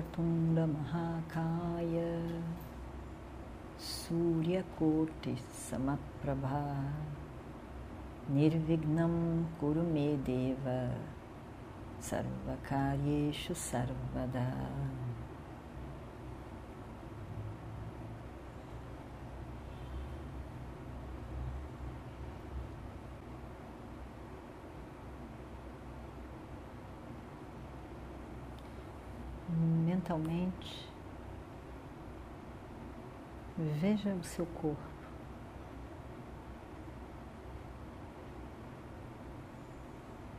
वक्रतुण्डमहाकाय सूर्यकोटिसमप्रभा निर्विघ्नं कुरु मे देव सर्वकार्येषु सर्वदा mentalmente, veja o seu corpo.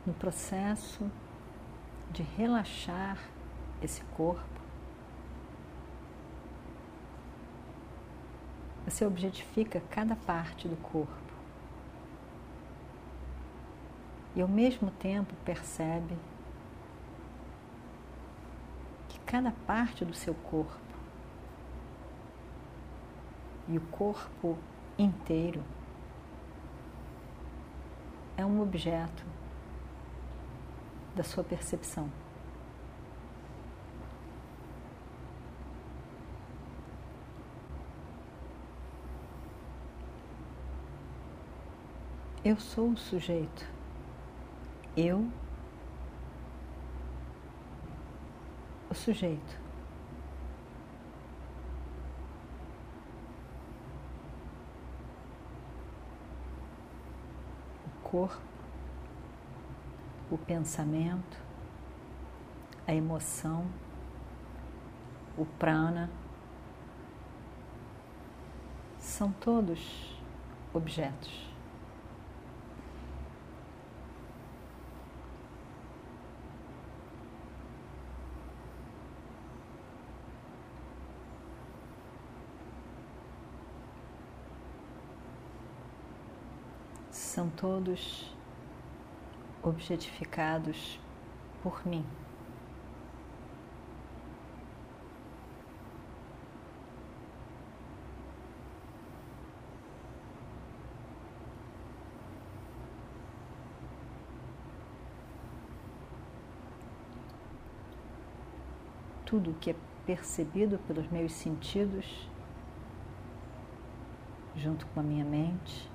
No processo de relaxar esse corpo, você objetifica cada parte do corpo e ao mesmo tempo percebe cada parte do seu corpo e o corpo inteiro é um objeto da sua percepção. Eu sou o sujeito. Eu sujeito. O corpo, o pensamento, a emoção, o prana, são todos objetos. são todos objetificados por mim. Tudo que é percebido pelos meus sentidos, junto com a minha mente,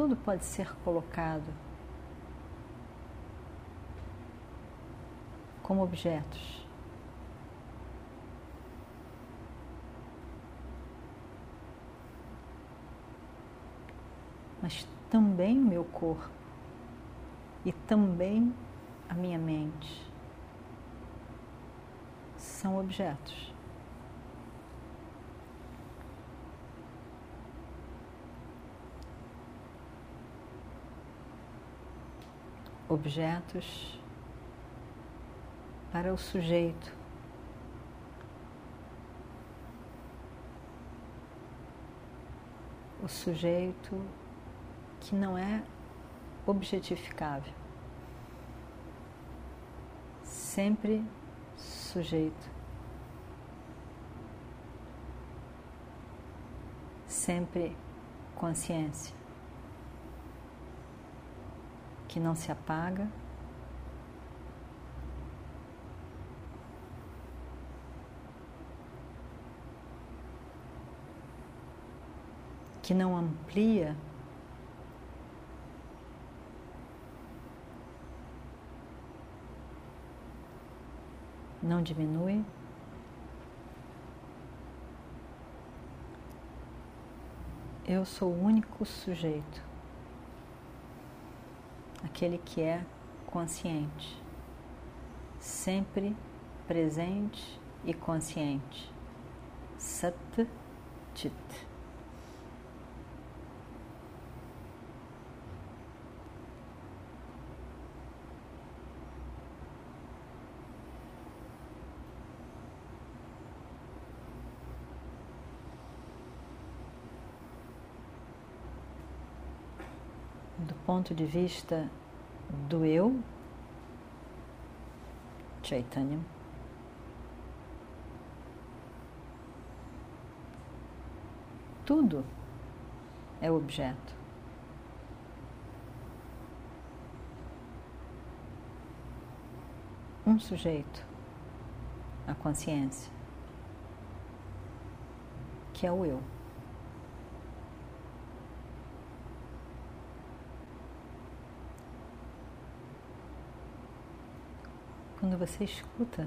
tudo pode ser colocado como objetos. Mas também meu corpo e também a minha mente são objetos. Objetos para o sujeito. O sujeito que não é objetificável, sempre sujeito, sempre consciência. Que não se apaga. Que não amplia não diminui. Eu sou o único sujeito aquele que é consciente, sempre presente e consciente. Sat Chit. Do ponto de vista do eu, Chaitanya, tudo é objeto. Um sujeito, a consciência, que é o eu. Quando você escuta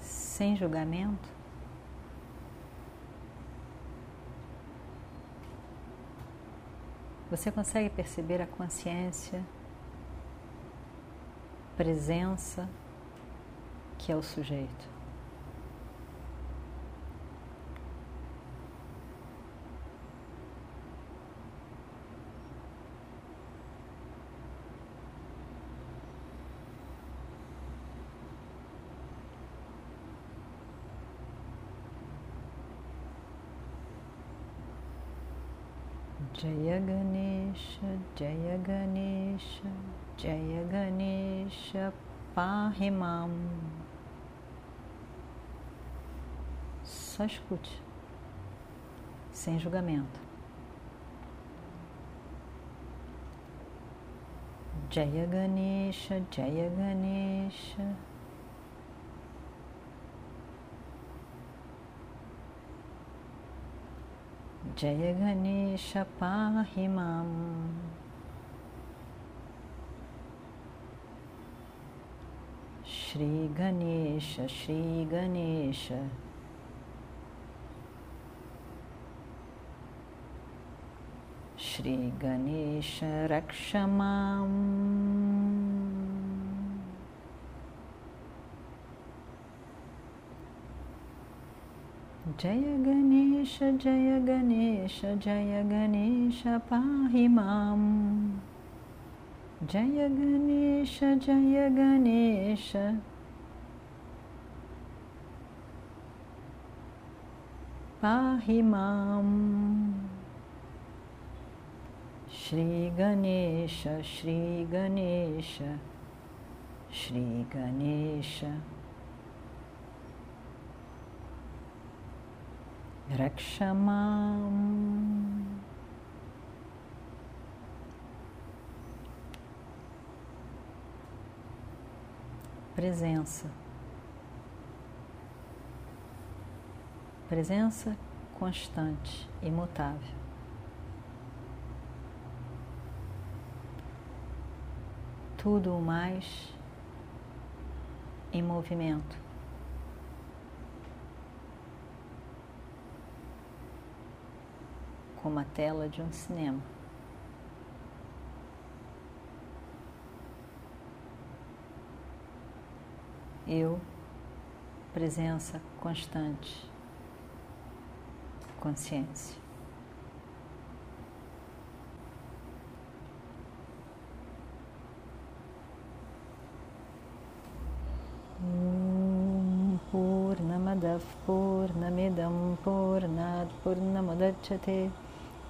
sem julgamento, você consegue perceber a consciência, presença que é o sujeito. Jaya Ganesha, Jaya Ganesha, Jaya Ganesha, Pahimam. Só escute, sem julgamento. Jaya Ganesha, Jaya Ganesha. जय गणेश पाहि माम्। श्रीगणेश श्रीगणेश। श्रीगणेश रक्ष माम्। Rakshamam Jaya Ganesha, Jaya Ganesha, Jaya Ganesha, Pahimam. Jaya Ganesha, Jaya Ganesha. Pahimam. Shri Ganesha, Shri Ganesha, Shri Ganesha. Rakshamam. Presença. Presença constante, imutável. Tudo o mais em movimento. Como a tela de um cinema. Eu, presença constante, consciência. Purnamadav Purnamidam Purnat Purnamadachate